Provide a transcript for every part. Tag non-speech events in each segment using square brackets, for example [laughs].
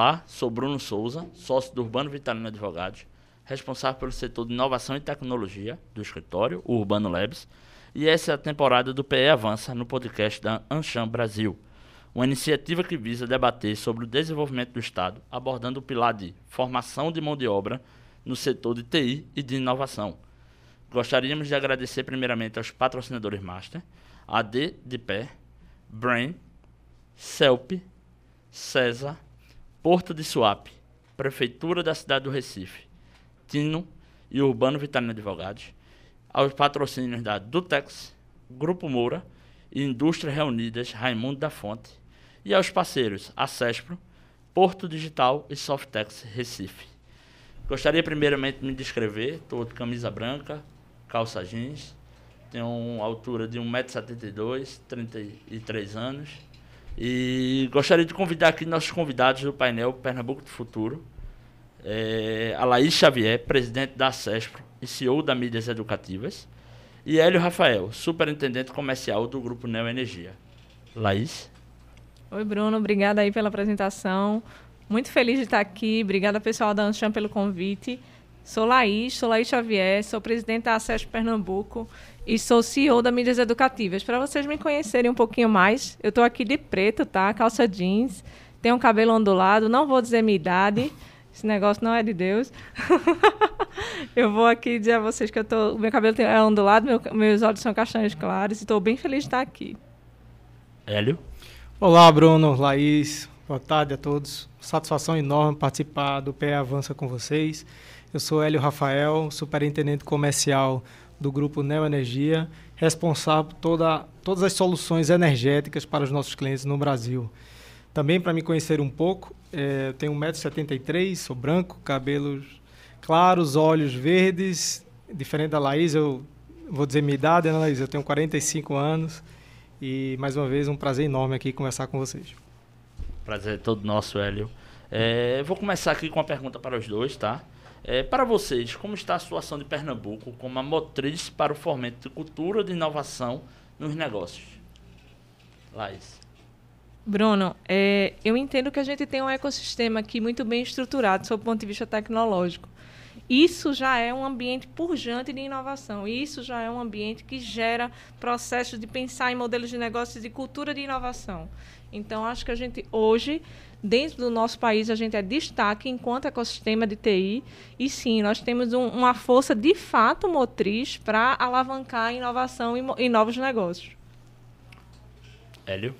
Olá, sou Bruno Souza, sócio do Urbano Vitalino Advogados, responsável pelo setor de inovação e tecnologia do escritório, o Urbano Labs, e essa é a temporada do PE Avança no podcast da Ancham Brasil, uma iniciativa que visa debater sobre o desenvolvimento do Estado, abordando o pilar de formação de mão de obra no setor de TI e de inovação. Gostaríamos de agradecer primeiramente aos patrocinadores Master, AD de Pé, Brain, CELP, César, Porto de Suape, Prefeitura da cidade do Recife, Tino e Urbano Vitalino Advogados, aos patrocínios da Dutex, Grupo Moura e Indústrias Reunidas Raimundo da Fonte, e aos parceiros Acespro, Porto Digital e Softex Recife. Gostaria primeiramente de me descrever, estou de camisa branca, calça jeans, tenho uma altura de 1,72m, 33 anos, e gostaria de convidar aqui nossos convidados do painel Pernambuco do Futuro, é, a Laís Xavier, presidente da CESPRO e CEO da Mídias Educativas, e Hélio Rafael, superintendente comercial do Grupo Neo Energia. Laís? Oi, Bruno, obrigada aí pela apresentação. Muito feliz de estar aqui. Obrigada, pessoal da Ancham, pelo convite. Sou Laís, sou Laís Xavier, sou presidente da Acesso Pernambuco e sou CEO da Mídias Educativas. Para vocês me conhecerem um pouquinho mais, eu estou aqui de preto, tá? Calça jeans, tenho um cabelo ondulado, não vou dizer minha idade, esse negócio não é de Deus. [laughs] eu vou aqui dizer a vocês que eu tô, meu cabelo é ondulado, meu, meus olhos são castanhos claros e estou bem feliz de estar aqui. Hélio? Olá, Bruno, Laís, boa tarde a todos. Satisfação enorme participar do PE Avança com vocês. Eu sou Hélio Rafael, superintendente comercial do grupo Neo Energia, responsável por toda, todas as soluções energéticas para os nossos clientes no Brasil. Também, para me conhecer um pouco, é, tenho 1,73m, sou branco, cabelos claros, olhos verdes. Diferente da Laís, eu vou dizer minha idade, né, Laís? Eu tenho 45 anos. E, mais uma vez, um prazer enorme aqui conversar com vocês. Prazer é todo nosso, Hélio. É, vou começar aqui com uma pergunta para os dois, tá? É, para vocês, como está a situação de Pernambuco como a motriz para o fomento de cultura de inovação nos negócios? Laís. Bruno, é, eu entendo que a gente tem um ecossistema aqui muito bem estruturado sob o ponto de vista tecnológico. Isso já é um ambiente purjante de inovação. Isso já é um ambiente que gera processos de pensar em modelos de negócios e cultura de inovação. Então, acho que a gente hoje dentro do nosso país a gente é destaque enquanto ecossistema de TI e sim, nós temos um, uma força de fato motriz para alavancar a inovação e, e novos negócios. Hélio?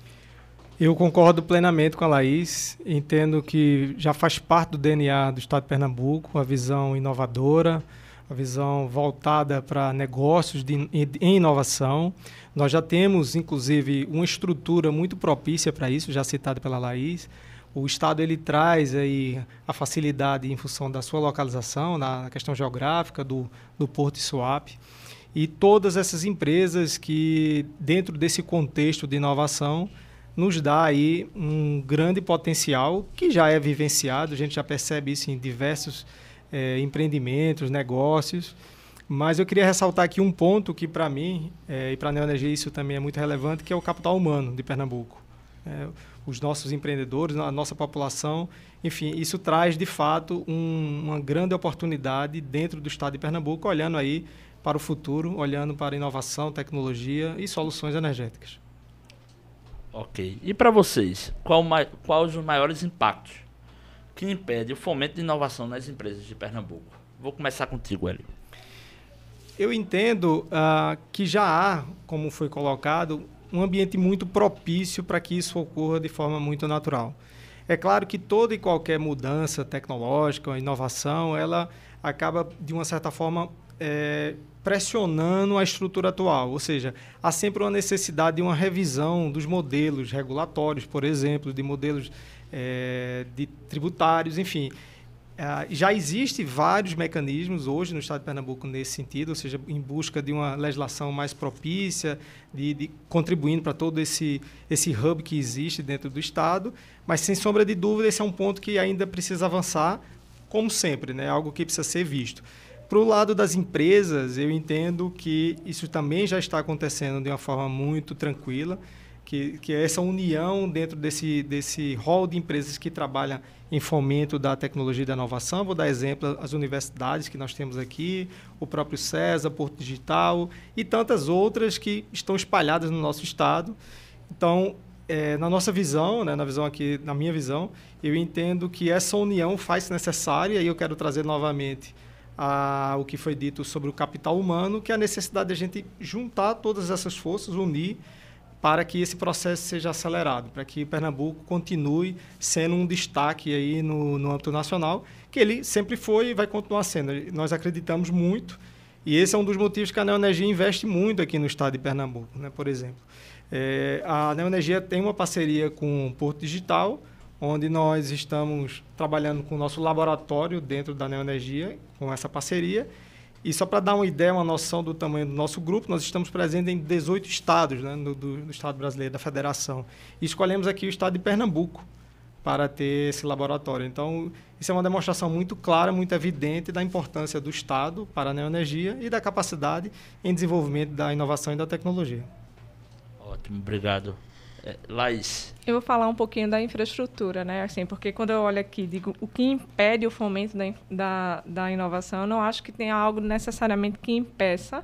Eu concordo plenamente com a Laís. Entendo que já faz parte do DNA do Estado de Pernambuco a visão inovadora, a visão voltada para negócios de, em inovação. Nós já temos, inclusive, uma estrutura muito propícia para isso, já citada pela Laís. O Estado ele traz aí a facilidade em função da sua localização, na questão geográfica do, do Porto e Suape. E todas essas empresas que, dentro desse contexto de inovação, nos dá aí um grande potencial que já é vivenciado, a gente já percebe isso em diversos é, empreendimentos, negócios. Mas eu queria ressaltar aqui um ponto que, para mim, é, e para a Neoenergia isso também é muito relevante, que é o capital humano de Pernambuco. É, os nossos empreendedores, a nossa população. Enfim, isso traz de fato um, uma grande oportunidade dentro do estado de Pernambuco, olhando aí para o futuro, olhando para inovação, tecnologia e soluções energéticas. Ok. E para vocês, qual, qual os maiores impactos que impedem o fomento de inovação nas empresas de Pernambuco? Vou começar contigo, Hélio. Eu entendo uh, que já há, como foi colocado, um ambiente muito propício para que isso ocorra de forma muito natural. É claro que toda e qualquer mudança tecnológica, inovação, ela acaba, de uma certa forma, é, pressionando a estrutura atual. Ou seja, há sempre uma necessidade de uma revisão dos modelos regulatórios, por exemplo, de modelos é, de tributários, enfim. Uh, já existem vários mecanismos hoje no Estado de Pernambuco nesse sentido, ou seja, em busca de uma legislação mais propícia, de, de, contribuindo para todo esse, esse hub que existe dentro do Estado, mas sem sombra de dúvida esse é um ponto que ainda precisa avançar, como sempre, né? algo que precisa ser visto. Para o lado das empresas, eu entendo que isso também já está acontecendo de uma forma muito tranquila, que, que é essa união dentro desse, desse rol de empresas que trabalham em fomento da tecnologia e da inovação. Vou dar exemplo as universidades que nós temos aqui, o próprio César, Porto Digital e tantas outras que estão espalhadas no nosso estado. Então, é, na nossa visão, né, na visão aqui, na minha visão, eu entendo que essa união faz necessária e eu quero trazer novamente a, o que foi dito sobre o capital humano, que é a necessidade de a gente juntar todas essas forças, unir para que esse processo seja acelerado, para que Pernambuco continue sendo um destaque aí no, no âmbito nacional, que ele sempre foi e vai continuar sendo. Nós acreditamos muito, e esse é um dos motivos que a Neoenergia investe muito aqui no estado de Pernambuco, né, por exemplo. É, a Neoenergia tem uma parceria com o Porto Digital, onde nós estamos trabalhando com o nosso laboratório dentro da Neoenergia, com essa parceria, e só para dar uma ideia, uma noção do tamanho do nosso grupo, nós estamos presentes em 18 estados né, do, do, do, Estado brasileiro, da Federação. E escolhemos aqui o estado de Pernambuco para ter esse laboratório. Então, isso é uma demonstração muito clara, muito evidente da importância do Estado para a neoenergia e da capacidade em desenvolvimento da inovação e da tecnologia. Ótimo, obrigado. É, Laís. Eu vou falar um pouquinho da infraestrutura, né? Assim, porque quando eu olho aqui, digo o que impede o fomento da, da, da inovação, eu não acho que tenha algo necessariamente que impeça,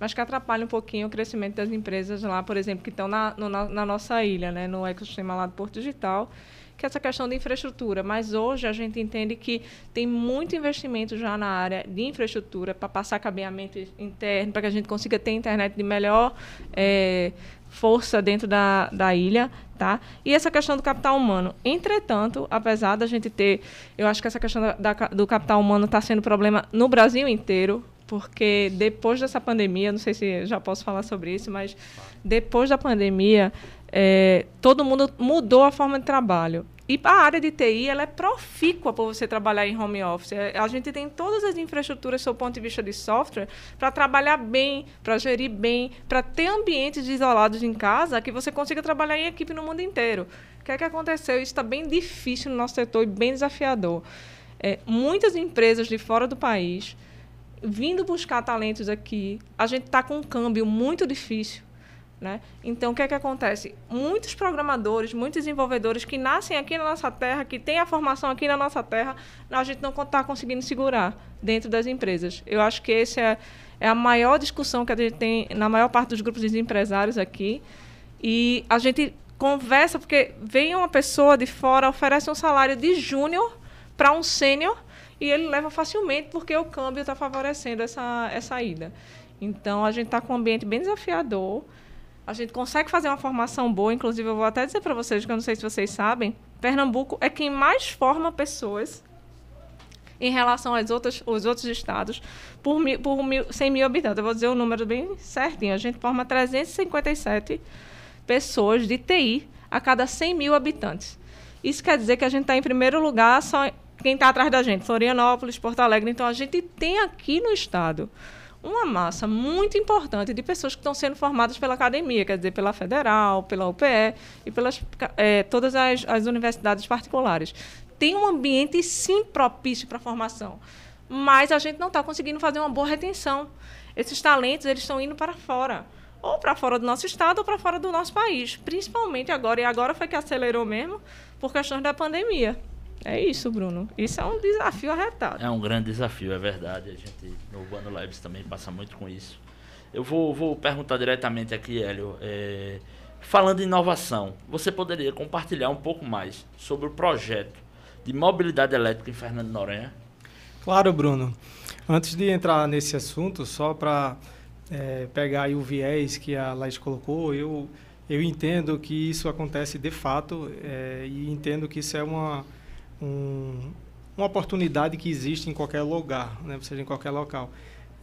mas que atrapalhe um pouquinho o crescimento das empresas lá, por exemplo, que estão na, no, na nossa ilha, né? no ecossistema lá do Porto Digital, que é essa questão de infraestrutura. Mas hoje a gente entende que tem muito investimento já na área de infraestrutura para passar cabeamento interno, para que a gente consiga ter internet de melhor é, força dentro da, da ilha, tá? E essa questão do capital humano. Entretanto, apesar da gente ter, eu acho que essa questão da, da, do capital humano está sendo problema no Brasil inteiro, porque depois dessa pandemia, não sei se já posso falar sobre isso, mas depois da pandemia, é, todo mundo mudou a forma de trabalho. E a área de TI ela é profícua para você trabalhar em home office. É, a gente tem todas as infraestruturas, do ponto de vista de software, para trabalhar bem, para gerir bem, para ter ambientes isolados em casa que você consiga trabalhar em equipe no mundo inteiro. O que é que aconteceu? Isso está bem difícil no nosso setor e bem desafiador. É, muitas empresas de fora do país vindo buscar talentos aqui. A gente está com um câmbio muito difícil. Né? Então, o que é que acontece? Muitos programadores, muitos desenvolvedores que nascem aqui na nossa terra, que têm a formação aqui na nossa terra, a gente não está conseguindo segurar dentro das empresas. Eu acho que essa é, é, a maior discussão que a gente tem na maior parte dos grupos de empresários aqui. E a gente conversa, porque vem uma pessoa de fora, oferece um salário de júnior para um sênior e ele leva facilmente porque o câmbio está favorecendo essa, essa ida. Então, a gente está com um ambiente bem desafiador. A gente consegue fazer uma formação boa, inclusive eu vou até dizer para vocês, que eu não sei se vocês sabem, Pernambuco é quem mais forma pessoas em relação aos outros, os outros estados por, mil, por mil, 100 mil habitantes. Eu vou dizer o número bem certinho. A gente forma 357 pessoas de TI a cada 100 mil habitantes. Isso quer dizer que a gente está em primeiro lugar só quem está atrás da gente, Florianópolis, Porto Alegre. Então, a gente tem aqui no estado uma massa muito importante de pessoas que estão sendo formadas pela academia, quer dizer, pela Federal, pela UPE e pelas é, todas as, as universidades particulares. Tem um ambiente, sim, propício para a formação, mas a gente não está conseguindo fazer uma boa retenção. Esses talentos eles estão indo para fora, ou para fora do nosso estado ou para fora do nosso país, principalmente agora. E agora foi que acelerou mesmo por questões da pandemia. É isso, Bruno. Isso é um desafio arretado. É um grande desafio, é verdade. A gente no Urbano Labs também passa muito com isso. Eu vou, vou perguntar diretamente aqui, Hélio. É, falando em inovação, você poderia compartilhar um pouco mais sobre o projeto de mobilidade elétrica em Fernando Noronha? Claro, Bruno. Antes de entrar nesse assunto, só para é, pegar o viés que a Laís colocou, eu, eu entendo que isso acontece de fato é, e entendo que isso é uma um, uma oportunidade que existe em qualquer lugar, né? seja em qualquer local.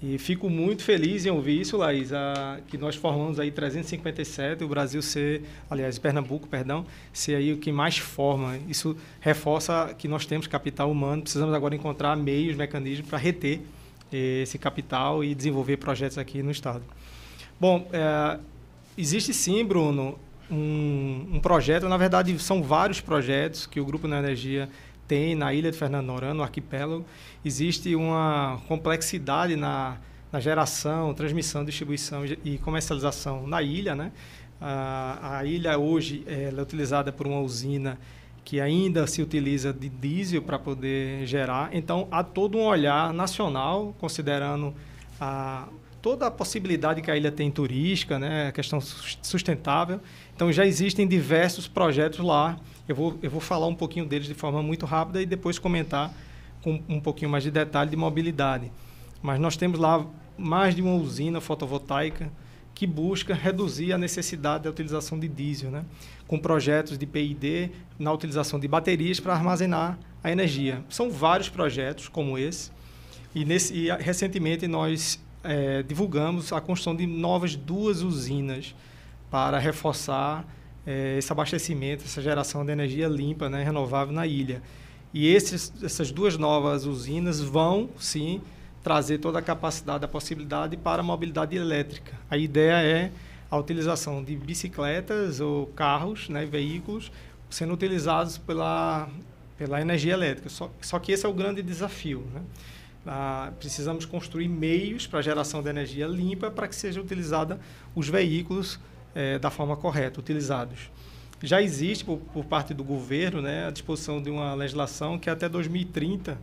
E fico muito feliz em ouvir isso, Laís, a, que nós formamos aí 357, o Brasil ser, aliás, Pernambuco, perdão, ser aí o que mais forma. Isso reforça que nós temos capital humano, precisamos agora encontrar meios, mecanismos para reter eh, esse capital e desenvolver projetos aqui no Estado. Bom, é, existe sim, Bruno, um, um, projeto, na verdade são vários projetos que o Grupo Na Energia tem na ilha de Fernando Noronha, no arquipélago. Existe uma complexidade na, na geração, transmissão, distribuição e comercialização na ilha, né? A, a ilha hoje é utilizada por uma usina que ainda se utiliza de diesel para poder gerar. Então, há todo um olhar nacional, considerando a, toda a possibilidade que a ilha tem turística, né, a questão sustentável. Então, já existem diversos projetos lá. Eu vou, eu vou falar um pouquinho deles de forma muito rápida e depois comentar com um pouquinho mais de detalhe de mobilidade. Mas nós temos lá mais de uma usina fotovoltaica que busca reduzir a necessidade da utilização de diesel, né? com projetos de PID na utilização de baterias para armazenar a energia. São vários projetos como esse, e, nesse, e recentemente nós é, divulgamos a construção de novas duas usinas para reforçar é, esse abastecimento, essa geração de energia limpa, né, renovável na ilha. E esses, essas duas novas usinas vão, sim, trazer toda a capacidade, a possibilidade para a mobilidade elétrica. A ideia é a utilização de bicicletas ou carros, né, veículos, sendo utilizados pela, pela energia elétrica. Só, só que esse é o grande desafio. Né? Ah, precisamos construir meios para a geração de energia limpa para que sejam utilizados os veículos eh, da forma correta, utilizados. Já existe, por, por parte do governo, né, a disposição de uma legislação que até 2030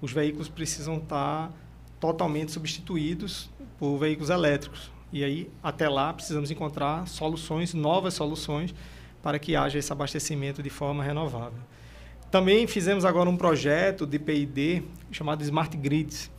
os veículos precisam estar totalmente substituídos por veículos elétricos. E aí, até lá, precisamos encontrar soluções, novas soluções, para que haja esse abastecimento de forma renovável. Também fizemos agora um projeto de PID chamado Smart Grids.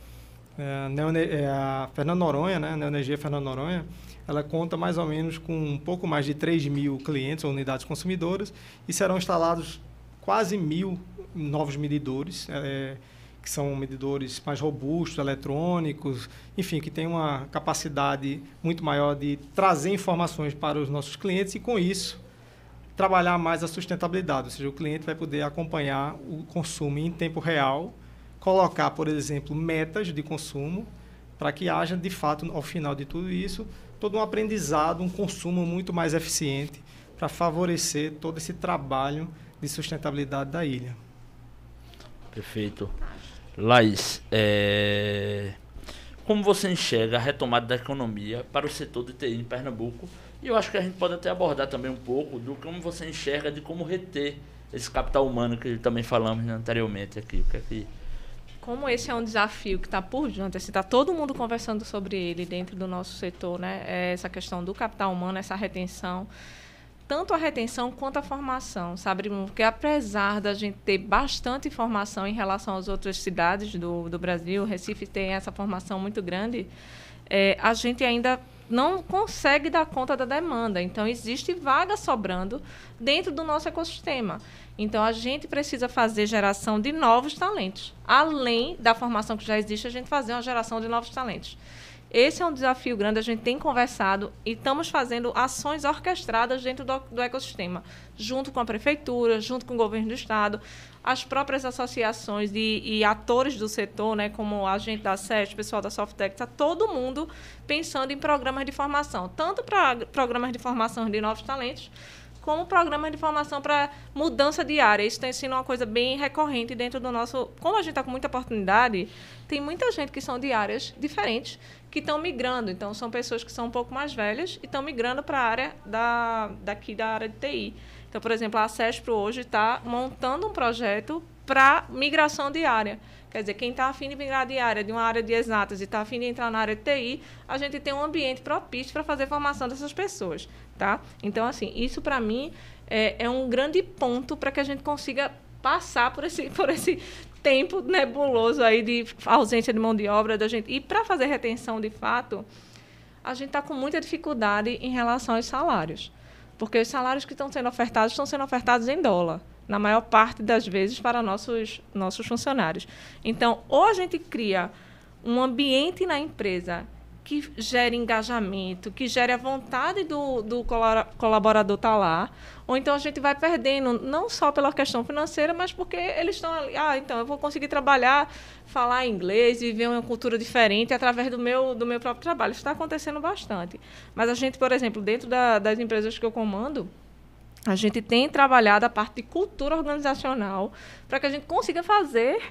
É, a Fernando Noronha, né, Fernando Noronha, ela conta mais ou menos com um pouco mais de 3 mil clientes ou unidades consumidoras e serão instalados quase mil novos medidores. É, que são medidores mais robustos, eletrônicos, enfim, que tem uma capacidade muito maior de trazer informações para os nossos clientes e, com isso, trabalhar mais a sustentabilidade, ou seja, o cliente vai poder acompanhar o consumo em tempo real, colocar, por exemplo, metas de consumo, para que haja, de fato, ao final de tudo isso, todo um aprendizado, um consumo muito mais eficiente para favorecer todo esse trabalho de sustentabilidade da ilha. Perfeito. Laís, é... como você enxerga a retomada da economia para o setor de TI em Pernambuco? E eu acho que a gente pode até abordar também um pouco do como você enxerga de como reter esse capital humano que também falamos anteriormente aqui. O que é que... Como esse é um desafio que está por diante, está todo mundo conversando sobre ele dentro do nosso setor, né? É essa questão do capital humano, essa retenção tanto a retenção quanto a formação, sabe? Porque apesar da gente ter bastante informação em relação às outras cidades do, do Brasil, Recife tem essa formação muito grande, é, a gente ainda não consegue dar conta da demanda. Então, existe vaga sobrando dentro do nosso ecossistema. Então, a gente precisa fazer geração de novos talentos. Além da formação que já existe, a gente fazer uma geração de novos talentos. Esse é um desafio grande, a gente tem conversado e estamos fazendo ações orquestradas dentro do, do, ecossistema, junto com a prefeitura, junto com o governo do estado, as próprias associações de, e atores do setor, né, como a gente da SEST, pessoal da Softec, está todo mundo pensando em programas de formação, tanto para programas de formação de novos talentos, como programas de formação para mudança diária. Isso tem sido uma coisa bem recorrente dentro do nosso. Como a gente está com muita oportunidade, tem muita gente que são de áreas diferentes que estão migrando. Então, são pessoas que são um pouco mais velhas e estão migrando para a área da, daqui da área de TI. Então, por exemplo, a CESPRO hoje está montando um projeto para migração diária. Quer dizer, quem está afim de migrar de área, de uma área de exatas e está afim de entrar na área de TI, a gente tem um ambiente propício para fazer formação dessas pessoas, tá? Então, assim, isso para mim é, é um grande ponto para que a gente consiga passar por esse, [laughs] por esse tempo nebuloso aí de ausência de mão de obra da gente. E para fazer retenção de fato, a gente está com muita dificuldade em relação aos salários. Porque os salários que estão sendo ofertados estão sendo ofertados em dólar, na maior parte das vezes para nossos, nossos funcionários. Então, ou a gente cria um ambiente na empresa que gere engajamento, que gere a vontade do, do colaborador estar tá lá, ou então a gente vai perdendo, não só pela questão financeira, mas porque eles estão ali, ah, então eu vou conseguir trabalhar, falar inglês, viver uma cultura diferente através do meu, do meu próprio trabalho. Isso está acontecendo bastante. Mas a gente, por exemplo, dentro da, das empresas que eu comando, a gente tem trabalhado a parte de cultura organizacional para que a gente consiga fazer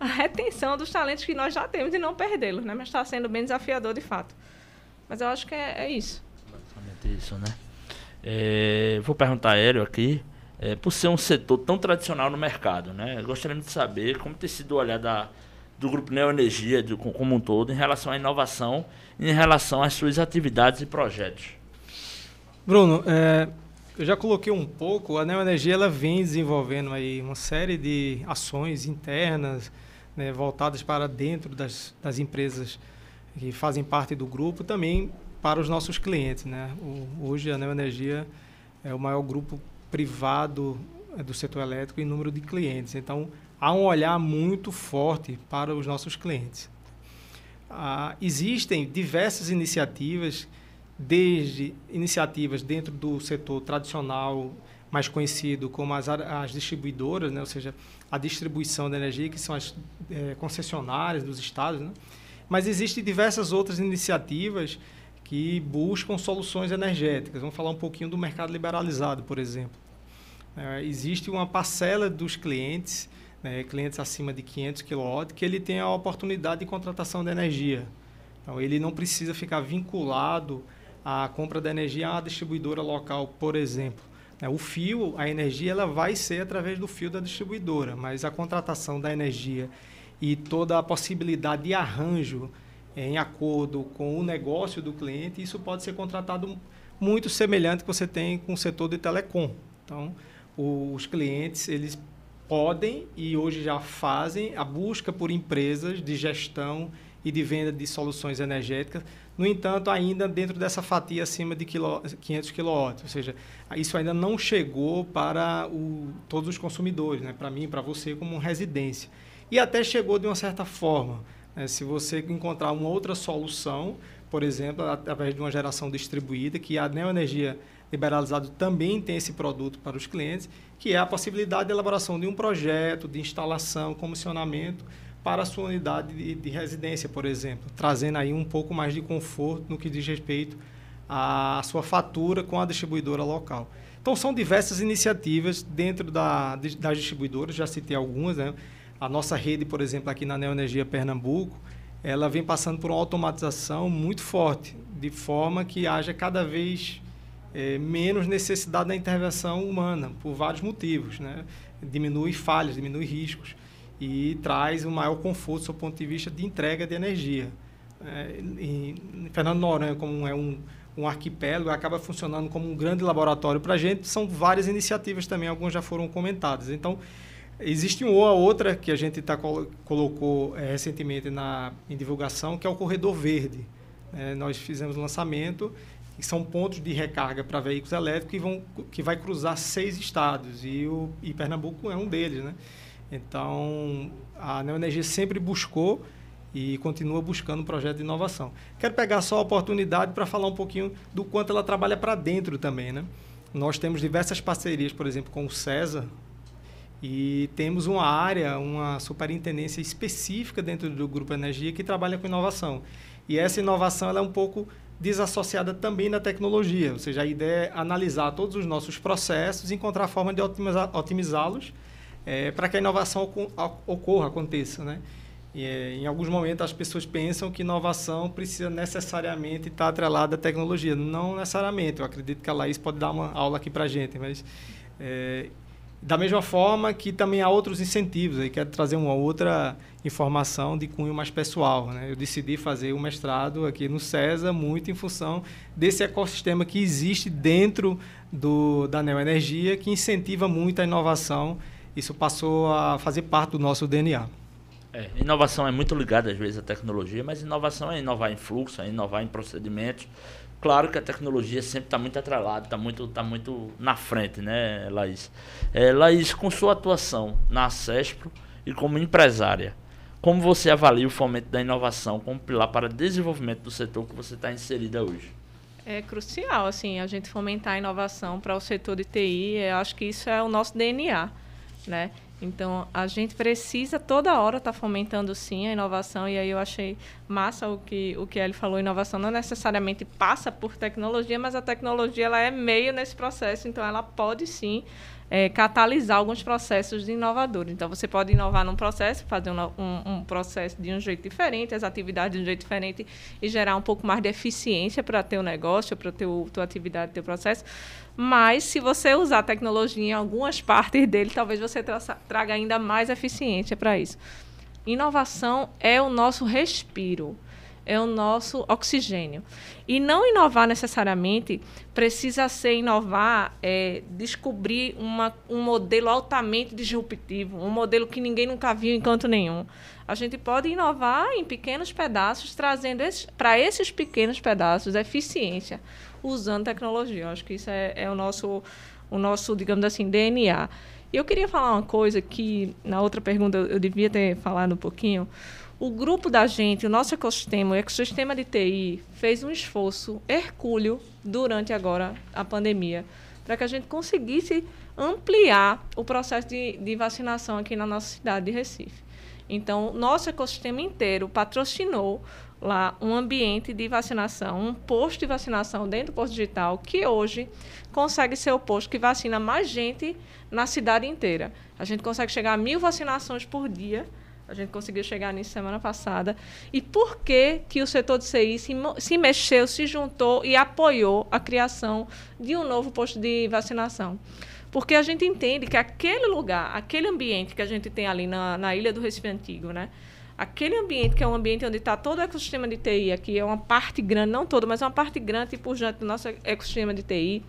a retenção dos talentos que nós já temos e não perdê-los, né? Mas está sendo bem desafiador de fato. Mas eu acho que é, é isso. Basicamente isso, né? É, vou perguntar a Hélio aqui, é, por ser um setor tão tradicional no mercado, né? Gostaria de saber como tem sido o olhar da, do Grupo Neoenergia de, como um todo em relação à inovação e em relação às suas atividades e projetos. Bruno, é, eu já coloquei um pouco, a Neoenergia ela vem desenvolvendo aí uma série de ações internas né, voltadas para dentro das, das empresas que fazem parte do grupo, também para os nossos clientes. Né? O, hoje a Neoenergia é o maior grupo privado é, do setor elétrico em número de clientes. Então, há um olhar muito forte para os nossos clientes. Ah, existem diversas iniciativas, desde iniciativas dentro do setor tradicional, mais conhecido como as, as distribuidoras, né? ou seja, a distribuição da energia, que são as é, concessionárias dos estados. Né? Mas existem diversas outras iniciativas que buscam soluções energéticas. Vamos falar um pouquinho do mercado liberalizado, por exemplo. É, existe uma parcela dos clientes, né, clientes acima de 500 kW, que ele tem a oportunidade de contratação de energia. Então, ele não precisa ficar vinculado à compra da energia uma distribuidora local, por exemplo. É, o fio, a energia, ela vai ser através do fio da distribuidora, mas a contratação da energia e toda a possibilidade de arranjo em acordo com o negócio do cliente, isso pode ser contratado muito semelhante que você tem com o setor de telecom. Então, os clientes, eles podem e hoje já fazem a busca por empresas de gestão e de venda de soluções energéticas, no entanto, ainda dentro dessa fatia acima de 500 kW, ou seja, isso ainda não chegou para o, todos os consumidores, né? para mim, para você como residência. E até chegou de uma certa forma, é, se você encontrar uma outra solução, por exemplo, através de uma geração distribuída, que a Neoenergia Liberalizado também tem esse produto para os clientes, que é a possibilidade de elaboração de um projeto, de instalação, comissionamento para a sua unidade de, de residência, por exemplo, trazendo aí um pouco mais de conforto no que diz respeito à sua fatura com a distribuidora local. Então, são diversas iniciativas dentro da, das distribuidoras, já citei algumas, né? A nossa rede, por exemplo, aqui na Neoenergia Pernambuco, ela vem passando por uma automatização muito forte, de forma que haja cada vez é, menos necessidade da intervenção humana, por vários motivos. Né? Diminui falhas, diminui riscos e traz um maior conforto do ponto de vista de entrega de energia. É, em Fernando Noronha, como é um, um arquipélago, acaba funcionando como um grande laboratório para a gente. São várias iniciativas também, algumas já foram comentadas. Então, Existe uma outra que a gente tá, colocou é, recentemente na, em divulgação, que é o Corredor Verde. É, nós fizemos o lançamento, que são pontos de recarga para veículos elétricos que, vão, que vai cruzar seis estados, e, o, e Pernambuco é um deles. Né? Então, a Neoenergia sempre buscou e continua buscando um projeto de inovação. Quero pegar só a oportunidade para falar um pouquinho do quanto ela trabalha para dentro também. Né? Nós temos diversas parcerias, por exemplo, com o César, e temos uma área, uma superintendência específica dentro do Grupo Energia que trabalha com inovação. E essa inovação é um pouco desassociada também da tecnologia, ou seja, a ideia é analisar todos os nossos processos e encontrar forma de otimizá-los é, para que a inovação ocorra, aconteça. Né? E, é, em alguns momentos as pessoas pensam que inovação precisa necessariamente estar atrelada à tecnologia. Não necessariamente. Eu acredito que a Laís pode dar uma aula aqui para a gente, mas é, da mesma forma que também há outros incentivos, aí quero trazer uma outra informação de cunho mais pessoal. Né? Eu decidi fazer o mestrado aqui no CESA muito em função desse ecossistema que existe dentro do, da Neoenergia, que incentiva muito a inovação. Isso passou a fazer parte do nosso DNA. É, inovação é muito ligada às vezes à tecnologia, mas inovação é inovar em fluxo, é inovar em procedimentos, Claro que a tecnologia sempre está muito atrelada, está muito, tá muito na frente, né, Laís? É, Laís, com sua atuação na CESPRO e como empresária, como você avalia o fomento da inovação como pilar para o desenvolvimento do setor que você está inserida hoje? É crucial, assim, a gente fomentar a inovação para o setor de TI. Eu acho que isso é o nosso DNA, né? Então, a gente precisa toda hora estar tá fomentando, sim, a inovação. E aí eu achei massa o que, o que ele falou. Inovação não necessariamente passa por tecnologia, mas a tecnologia ela é meio nesse processo. Então, ela pode, sim, é, catalisar alguns processos inovadores. Então, você pode inovar num processo, fazer um, um, um, processo de um jeito diferente, as atividades de um jeito diferente e gerar um pouco mais de eficiência para ter o negócio, para ter a tua atividade, teu processo. Mas, se você usar a tecnologia em algumas partes [laughs] dele, talvez você tra traga ainda mais eficiência para isso. Inovação é o nosso respiro é o nosso oxigênio. E não inovar necessariamente precisa ser inovar, é, descobrir uma, um modelo altamente disruptivo, um modelo que ninguém nunca viu em canto nenhum. A gente pode inovar em pequenos pedaços, trazendo para esses pequenos pedaços eficiência, usando tecnologia. Eu acho que isso é, é o, nosso, o nosso, digamos assim, DNA. E eu queria falar uma coisa que, na outra pergunta, eu devia ter falado um pouquinho o grupo da gente, o nosso ecossistema, o ecossistema de TI, fez um esforço hercúleo durante agora a pandemia para que a gente conseguisse ampliar o processo de, de vacinação aqui na nossa cidade de Recife. Então, nosso ecossistema inteiro patrocinou lá um ambiente de vacinação, um posto de vacinação dentro do posto digital, que hoje consegue ser o posto que vacina mais gente na cidade inteira. A gente consegue chegar a mil vacinações por dia a gente conseguiu chegar nisso semana passada. E por que, que o setor de CI se, se mexeu, se juntou e apoiou a criação de um novo posto de vacinação? Porque a gente entende que aquele lugar, aquele ambiente que a gente tem ali na, na Ilha do Recife Antigo, né? aquele ambiente que é um ambiente onde está todo o ecossistema de TI aqui, é uma parte grande, não todo, mas uma parte grande e pujante do nosso ecossistema de TI,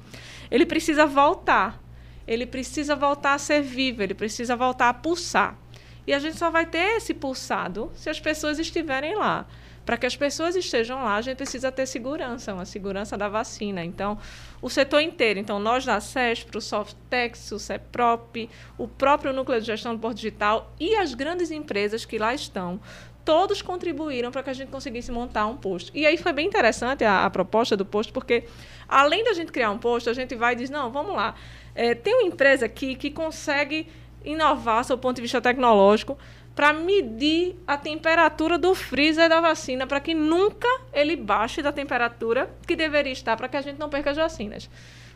ele precisa voltar. Ele precisa voltar a ser vivo, ele precisa voltar a pulsar. E a gente só vai ter esse pulsado se as pessoas estiverem lá. Para que as pessoas estejam lá, a gente precisa ter segurança, uma segurança da vacina. Então, o setor inteiro, então nós da SESP, o Softex, o CEPROP, o próprio Núcleo de Gestão do Porto Digital e as grandes empresas que lá estão, todos contribuíram para que a gente conseguisse montar um posto. E aí foi bem interessante a, a, proposta do posto, porque além da gente criar um posto, a gente vai e diz, não, vamos lá, é, tem uma empresa aqui que consegue inovar, do ponto de vista tecnológico, para medir a temperatura do freezer da vacina, para que nunca ele baixe da temperatura que deveria estar, para que a gente não perca as vacinas.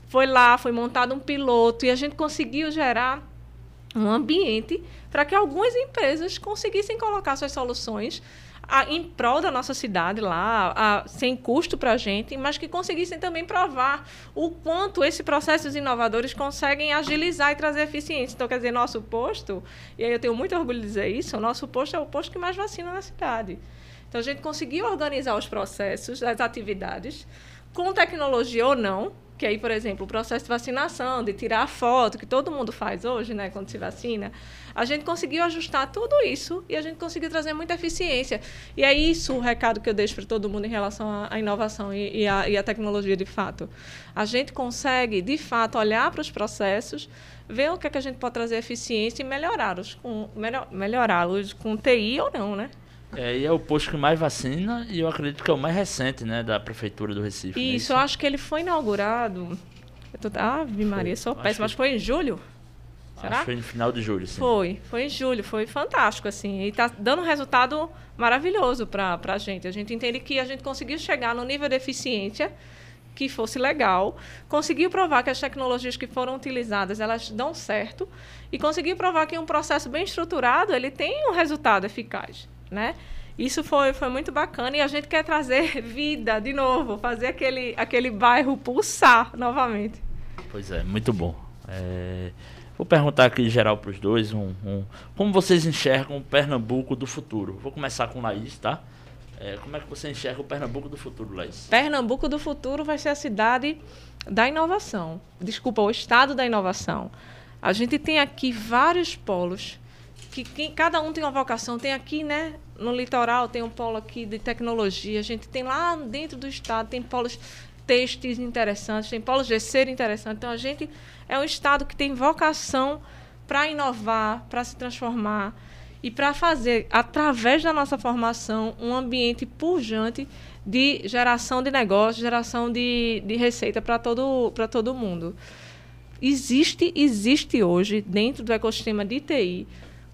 Foi lá, foi montado um piloto e a gente conseguiu gerar um ambiente para que algumas empresas conseguissem colocar suas soluções a, em prol da nossa cidade lá, a, sem custo para a gente, mas que conseguissem também provar o quanto esses processos inovadores conseguem agilizar e trazer eficiência. Então, quer dizer, nosso posto, e aí eu tenho muito orgulho de dizer isso, o nosso posto é o posto que mais vacina na cidade. Então, a gente conseguiu organizar os processos, as atividades, com tecnologia ou não, que aí, por exemplo, o processo de vacinação, de tirar a foto, que todo mundo faz hoje, né, quando se vacina, a gente conseguiu ajustar tudo isso e a gente conseguiu trazer muita eficiência. E é isso o recado que eu deixo para todo mundo em relação à inovação e, e, a, e à tecnologia de fato. A gente consegue, de fato, olhar para os processos, ver o que, é que a gente pode trazer eficiência e melhorá-los com, melhorá-los com TI ou não, né? É, e é o posto que mais vacina e eu acredito que é o mais recente, né, da prefeitura do Recife. Isso, né? isso? eu acho que ele foi inaugurado. Tô, Ave Maria, sou péssima. Acho que foi em julho. Será? Acho que foi no final de julho, sim. Foi, foi em julho, foi fantástico, assim. E está dando um resultado maravilhoso para a gente. A gente entende que a gente conseguiu chegar no nível de eficiência que fosse legal, conseguiu provar que as tecnologias que foram utilizadas elas dão certo e conseguiu provar que um processo bem estruturado ele tem um resultado eficaz né? Isso foi, foi muito bacana e a gente quer trazer [laughs] vida de novo, fazer aquele, aquele bairro pulsar novamente. Pois é, muito bom. É, vou perguntar aqui em geral para os dois um, um, como vocês enxergam o Pernambuco do futuro. Vou começar com Laís, tá? É, como é que você enxerga o Pernambuco do futuro, Laís? Pernambuco do futuro vai ser a cidade da inovação. Desculpa, o estado da inovação. A gente tem aqui vários polos que, que cada um tem uma vocação. Tem aqui, né, no litoral, tem um polo aqui de tecnologia. A gente tem lá dentro do estado, tem polos textos interessantes, tem polos de ser interessantes. Então, a gente é um estado que tem vocação para inovar, para se transformar e para fazer, através da nossa formação, um ambiente pujante de geração de negócio, geração de, de receita para todo, todo mundo. Existe, existe hoje, dentro do ecossistema de TI,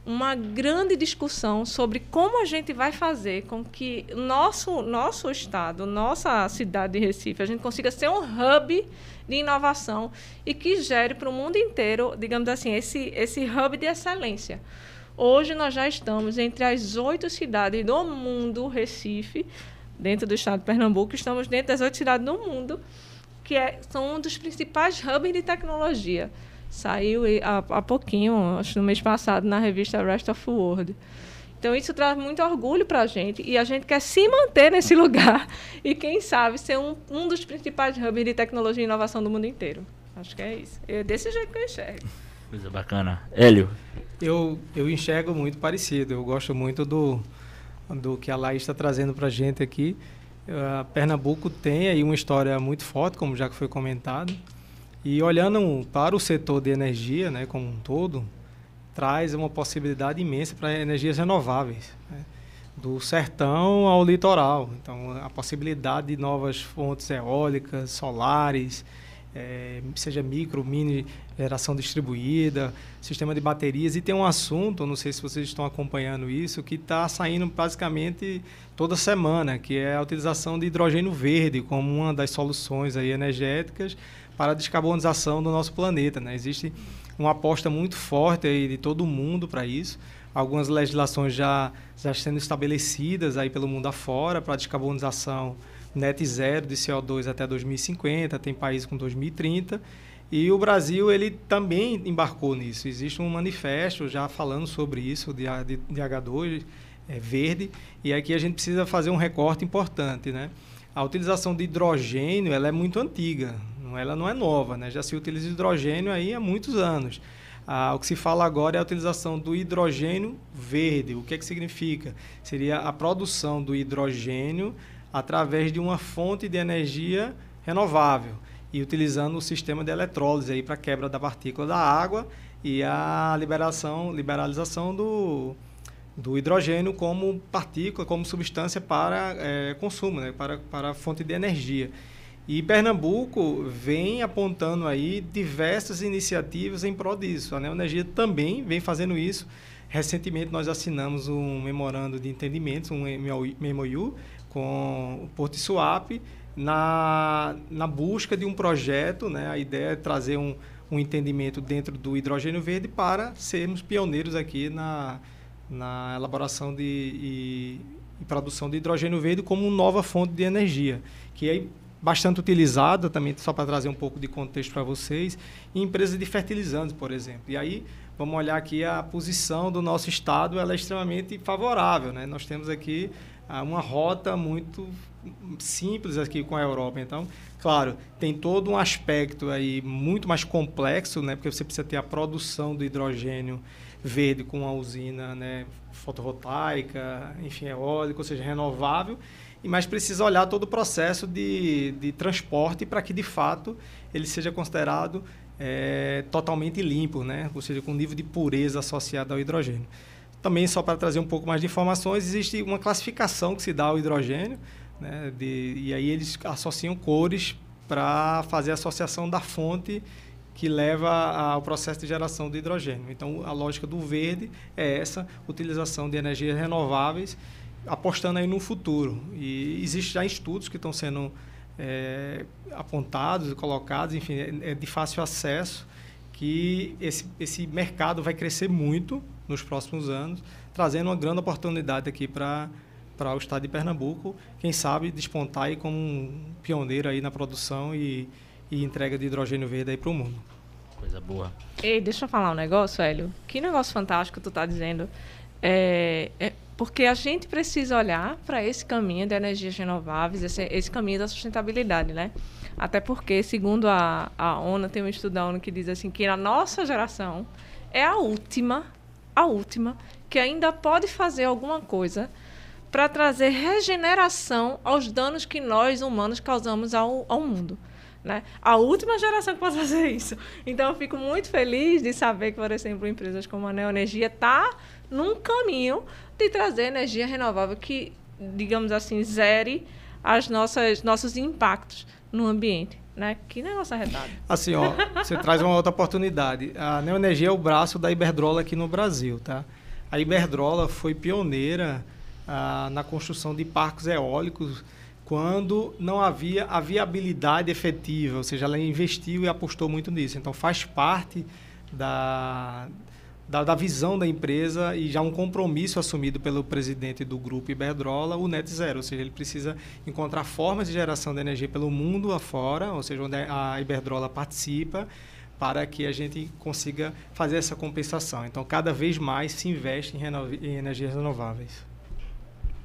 uma grande discussão sobre como a gente vai fazer com que nosso nosso estado, nossa cidade de Recife, a gente consiga ser um hub de inovação e que gere para o mundo inteiro, digamos assim, esse, esse hub de excelência. Hoje nós já estamos entre as oito cidades do mundo, Recife, dentro do estado de Pernambuco, estamos dentro das oito cidades do mundo, que é, são um dos principais hubs de tecnologia. Saiu há, há pouquinho, acho no mês passado, na revista Rest of World. Então, isso traz muito orgulho para a gente e a gente quer se manter nesse [laughs] lugar e, quem sabe, ser um, um dos principais hubs de tecnologia e inovação do mundo inteiro. Acho que é isso. É desse jeito que eu enxergo. Coisa bacana. Hélio? Eu, eu enxergo muito parecido. Eu gosto muito do, do que a Laís está trazendo para a gente aqui. Uh, Pernambuco tem aí uma história muito forte, como já foi comentado. E olhando para o setor de energia, né, como um todo, traz uma possibilidade imensa para energias renováveis, né? do sertão ao litoral. Então, a possibilidade de novas fontes eólicas, solares, é, seja micro, mini geração distribuída, sistema de baterias. E tem um assunto, não sei se vocês estão acompanhando isso, que está saindo basicamente toda semana, que é a utilização de hidrogênio verde como uma das soluções aí energéticas para a descarbonização do nosso planeta. Né? Existe uma aposta muito forte aí de todo mundo para isso. Algumas legislações já, já sendo estabelecidas aí pelo mundo afora para descarbonização net zero de CO2 até 2050, tem países com 2030. E o Brasil ele também embarcou nisso. Existe um manifesto já falando sobre isso de, de, de H2 é, verde. E aqui a gente precisa fazer um recorte importante, né? A utilização de hidrogênio ela é muito antiga ela não é nova, né? já se utiliza hidrogênio aí há muitos anos. Ah, o que se fala agora é a utilização do hidrogênio verde. O que, é que significa? Seria a produção do hidrogênio através de uma fonte de energia renovável e utilizando o sistema de eletrólise aí para quebra da partícula da água e a liberação, liberalização do, do hidrogênio como partícula, como substância para é, consumo, né? para, para fonte de energia. E Pernambuco vem apontando aí diversas iniciativas em prol disso. A Neoenergia também vem fazendo isso. Recentemente nós assinamos um memorando de entendimentos, um MOU com o Porto Swap na, na busca de um projeto. Né? A ideia é trazer um, um entendimento dentro do hidrogênio verde para sermos pioneiros aqui na, na elaboração de, e, e produção de hidrogênio verde como nova fonte de energia, que é bastante utilizada também, só para trazer um pouco de contexto para vocês, em empresas de fertilizantes, por exemplo. E aí, vamos olhar aqui a posição do nosso estado, ela é extremamente favorável. Né? Nós temos aqui ah, uma rota muito simples aqui com a Europa. Então, claro, tem todo um aspecto aí muito mais complexo, né? porque você precisa ter a produção do hidrogênio verde com uma usina né, fotovoltaica, enfim, eólica, ou seja, renovável, mas precisa olhar todo o processo de, de transporte para que, de fato, ele seja considerado é, totalmente limpo, né? ou seja, com nível de pureza associado ao hidrogênio. Também, só para trazer um pouco mais de informações, existe uma classificação que se dá ao hidrogênio, né? de, e aí eles associam cores para fazer a associação da fonte que leva ao processo de geração do hidrogênio. Então, a lógica do verde é essa, utilização de energias renováveis apostando aí no futuro. E existem já estudos que estão sendo é, apontados e colocados, enfim, é, é, de fácil acesso, que esse, esse mercado vai crescer muito nos próximos anos, trazendo uma grande oportunidade aqui para para o estado de Pernambuco, quem sabe despontar aí como um pioneiro aí na produção e, e entrega de hidrogênio verde aí para o mundo. Coisa boa. Ei, deixa eu falar um negócio, Hélio. Que negócio fantástico tu está dizendo. É, é, porque a gente precisa olhar para esse caminho de energias renováveis, esse, esse, caminho da sustentabilidade, né? Até porque, segundo a, a ONU, tem um estudo da ONU que diz assim que a nossa geração é a última, a última, que ainda pode fazer alguma coisa para trazer regeneração aos danos que nós, humanos, causamos ao, ao mundo. Né? A última geração que pode fazer isso. Então, eu fico muito feliz de saber que, por exemplo, empresas como a Neoenergia está num caminho de trazer energia renovável que, digamos assim, zere as nossas nossos impactos no ambiente. Né? Que negócio arretado. Assim, ó, você traz uma outra oportunidade. A Neoenergia é o braço da Iberdrola aqui no Brasil, tá? A Iberdrola foi pioneira ah, na construção de parques eólicos quando não havia a viabilidade efetiva, ou seja, ela investiu e apostou muito nisso. Então faz parte da, da, da, visão da empresa e já um compromisso assumido pelo presidente do grupo Iberdrola, o net zero, ou seja, ele precisa encontrar formas de geração de energia pelo mundo afora, ou seja, onde a Iberdrola participa, para que a gente consiga fazer essa compensação. Então, cada vez mais se investe em, em energias renováveis.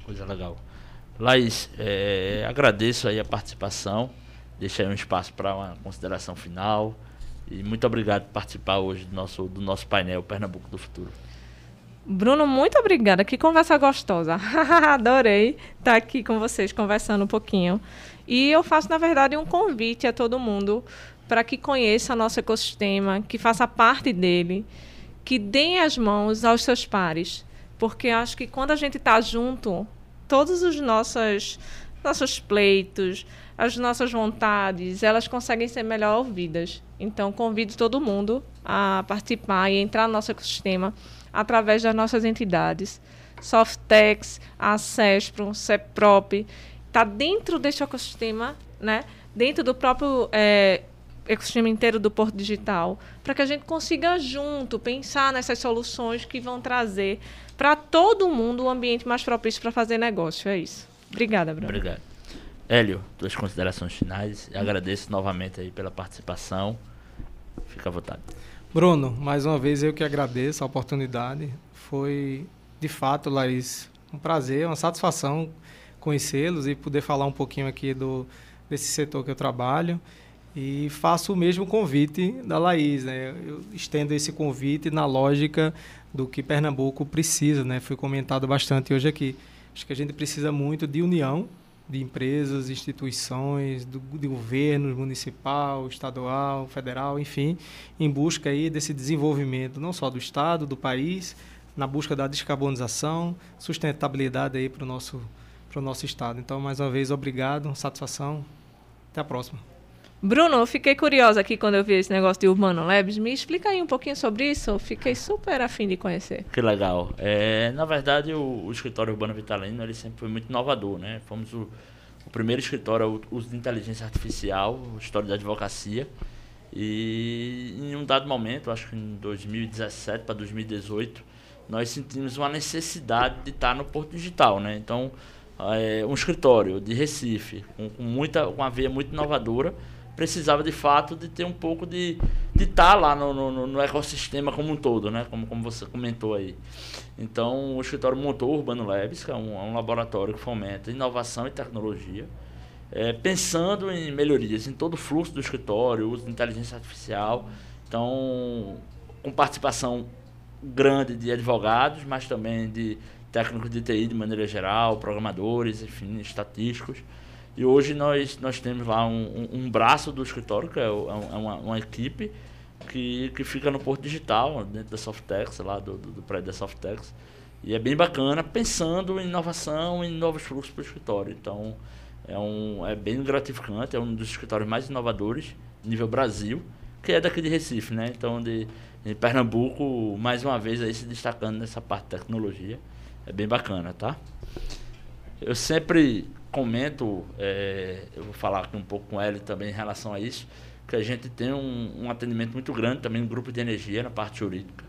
Coisa legal. Laís, é, agradeço aí a participação. Deixa aí um espaço para uma consideração final. E muito obrigado por participar hoje do nosso, do nosso painel Pernambuco do Futuro. Bruno, muito obrigada. Que conversa gostosa. [laughs] Adorei estar aqui com vocês conversando um pouquinho. E eu faço, na verdade, um convite a todo mundo para que conheça nosso ecossistema, que faça parte dele, que deem as mãos aos seus pares. Porque acho que quando a gente está junto, todos os nossos, nossos pleitos, as nossas vontades, elas conseguem ser melhor ouvidas. Então, convido todo mundo a participar e entrar no nosso ecossistema através das nossas entidades. Softex, a CESPRO, CEPROP, está dentro deste ecossistema, né? dentro do próprio é, ecossistema inteiro do Porto Digital, para que a gente consiga junto pensar nessas soluções que vão trazer para todo mundo um ambiente mais propício para fazer negócio. É isso. Obrigada, Bruno. Obrigado. Hélio, duas considerações finais. Eu agradeço novamente aí pela participação. Fica à vontade. Bruno, mais uma vez eu que agradeço a oportunidade. Foi, de fato, Laís, um prazer, uma satisfação conhecê-los e poder falar um pouquinho aqui do, desse setor que eu trabalho. E faço o mesmo convite da Laís, né? Eu estendo esse convite na lógica do que Pernambuco precisa, né? Foi comentado bastante hoje aqui. Acho que a gente precisa muito de união de empresas, instituições, do, de governo municipal, estadual, federal, enfim, em busca aí desse desenvolvimento não só do estado, do país, na busca da descarbonização, sustentabilidade aí para o nosso para o nosso estado. Então, mais uma vez, obrigado, satisfação. Até a próxima. Bruno, fiquei curiosa aqui quando eu vi esse negócio de Urbano Labs. Me explica aí um pouquinho sobre isso. Fiquei super afim de conhecer. Que legal. É, na verdade, o, o, escritório Urbano Vitalino ele sempre foi muito inovador. Né? Fomos o, o primeiro escritório a uso de inteligência artificial, história da advocacia. E em um dado momento, acho que em 2017 para 2018, nós sentimos uma necessidade de estar no Porto Digital. Né? Então, é, um escritório de Recife, com, com, muita, com uma veia muito inovadora, precisava de fato de ter um pouco de estar tá lá no, no, no, ecossistema como um todo, né? Como, como você comentou aí. Então o escritório montou o Urbano Labs, que é um, é um laboratório que fomenta inovação e tecnologia, é, pensando em melhorias em todo o fluxo do escritório, uso de inteligência artificial. Então, com participação grande de advogados, mas também de técnicos de TI de maneira geral, programadores, enfim, estatísticos. E hoje nós, nós temos lá um, um, um braço do escritório, que é, é, é uma, uma, equipe que, que fica no Porto Digital, dentro da Softex, lá do, do, do prédio da Softex. E é bem bacana, pensando em inovação e novos fluxos para o escritório. Então, é, um, é bem gratificante, é um dos escritórios mais inovadores, nível Brasil, que é daqui de Recife, né? Então, de, de Pernambuco, mais uma vez, aí se destacando nessa parte de tecnologia. É bem bacana, tá? Eu sempre comento, é, eu vou falar aqui um pouco com ele também em relação a isso, que a gente tem um, um atendimento muito grande também no grupo de energia na parte jurídica.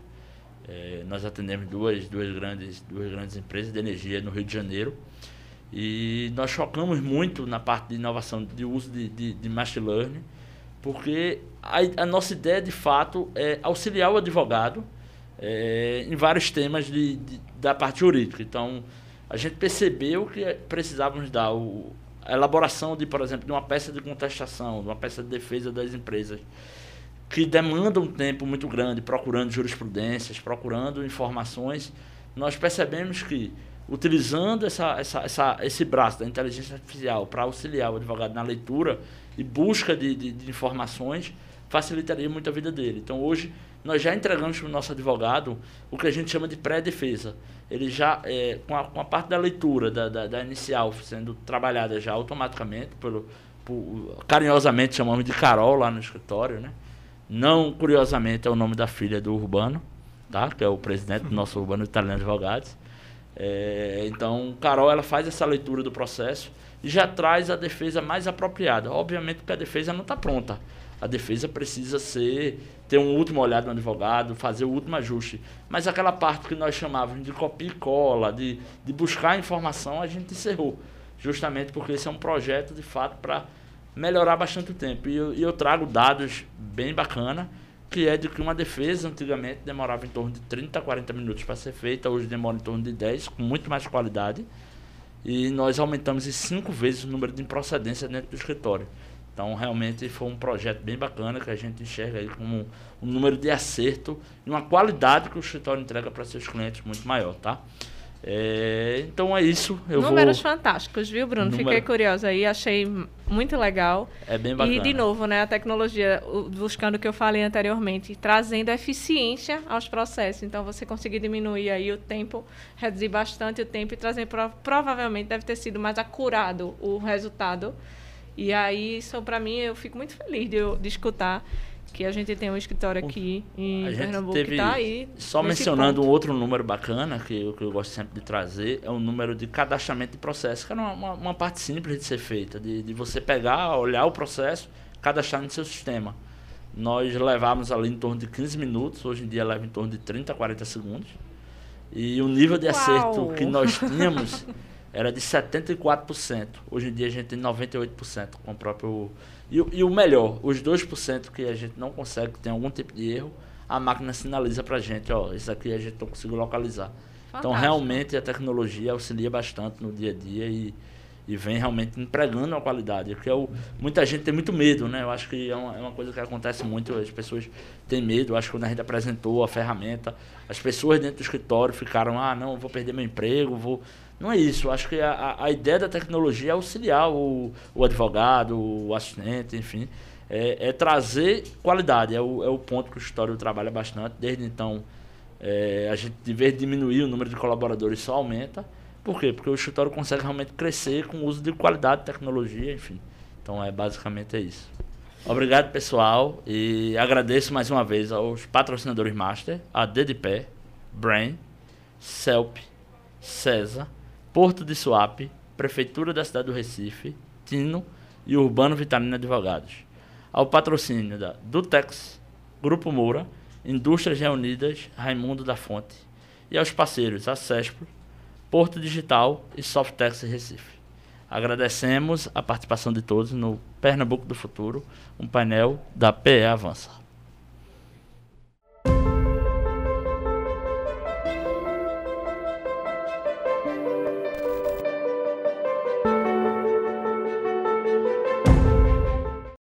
É, nós atendemos duas, duas, grandes, duas grandes empresas de energia no Rio de Janeiro e nós chocamos muito na parte de inovação, de uso de, de, de machine learning, porque a, a, nossa ideia de fato é auxiliar o advogado é, em vários temas de, de, da parte jurídica. Então, a gente percebeu que precisávamos dar o, a elaboração de, por exemplo, de uma peça de contestação, de uma peça de defesa das empresas, que demanda um tempo muito grande, procurando jurisprudências, procurando informações. Nós percebemos que, utilizando essa, essa, essa, esse braço da inteligência artificial para auxiliar o advogado na leitura e busca de, de, de informações, facilitaria muito a vida dele. Então, hoje, nós já entregamos para o nosso advogado o que a gente chama de pré-defesa. Ele já, é, com, a, com a parte da leitura da, da, da, inicial sendo trabalhada já automaticamente, pelo, por, carinhosamente chamamos de Carol lá no escritório, né? Não, curiosamente, é o nome da filha do Urbano, tá? que é o presidente do nosso Urbano Italiano Advogados. É, então, Carol ela faz essa leitura do processo e já traz a defesa mais apropriada. Obviamente que a defesa não está pronta. A defesa precisa ser ter um último olhar do advogado, fazer o último ajuste. Mas aquela parte que nós chamávamos de copia e cola, de, de buscar informação, a gente encerrou. Justamente porque esse é um projeto, de fato, para melhorar bastante o tempo. E eu, e eu trago dados bem bacana que é de que uma defesa antigamente demorava em torno de 30 a 40 minutos para ser feita, hoje demora em torno de 10, com muito mais qualidade. E nós aumentamos em cinco vezes o número de improcedência dentro do escritório. Então, realmente foi um projeto bem bacana que a gente enxerga aí como um número de acerto e uma qualidade que o escritório entrega para seus clientes muito maior, tá? É, então é isso. Eu Números vou... fantásticos, viu, Bruno? Número... Fiquei curiosa aí, achei muito legal. É bem bacana. E, de novo, né, a tecnologia, buscando o que eu falei anteriormente, trazendo eficiência aos processos. Então, você conseguir diminuir aí o tempo, reduzir bastante o tempo e trazer, provavelmente, deve ter sido mais acurado o resultado. E aí, isso para mim, eu fico muito feliz de, de escutar que a gente tem um escritório aqui em a Pernambuco teve, que tá aí. Só mencionando ponto. um outro número bacana, que eu, que eu gosto sempre de trazer, é o número de cadastramento de processo, que é uma, uma, uma parte simples de ser feita, de, de você pegar, olhar o processo, cadastrar no seu sistema. Nós levávamos ali em torno de 15 minutos, hoje em dia leva em torno de 30, 40 segundos. E o nível de Uau. acerto que nós tínhamos [laughs] era de 74%. Hoje em dia a gente tem 98% com o próprio e, e o melhor, os 2% que a gente não consegue, que tem algum tipo de erro, a máquina sinaliza para a gente, ó, isso aqui a gente não conseguiu localizar. Então, Fantástico. Então, realmente, a tecnologia auxilia bastante no dia a dia e, e vem realmente empregando a qualidade. Porque eu, muita gente tem muito medo, né? Eu acho que é uma, é uma coisa que acontece muito, as pessoas têm medo. Eu acho que quando a gente apresentou a ferramenta, as pessoas dentro do escritório ficaram, ah, não, vou perder meu emprego, vou... Não é isso. Acho que a, a ideia da tecnologia é auxiliar o, o advogado, o assistente, enfim. É, é trazer qualidade. É o, é o ponto que o escritório trabalha bastante. Desde então, é, a gente, de vez diminuir o número de colaboradores, só aumenta. Por quê? Porque o escritório consegue realmente crescer com o uso de qualidade, tecnologia, enfim. Então, é basicamente é isso. Obrigado, pessoal. E agradeço mais uma vez aos patrocinadores Master, a Dedipé, Brain, Celp, César, Porto de Suape, Prefeitura da cidade do Recife, Tino e Urbano Vitamina Advogados. Ao patrocínio da Dutex, Grupo Moura, Indústrias Reunidas, Raimundo da Fonte. E aos parceiros a Cespro, Porto Digital e Softex Recife. Agradecemos a participação de todos no Pernambuco do Futuro, um painel da PE Avança.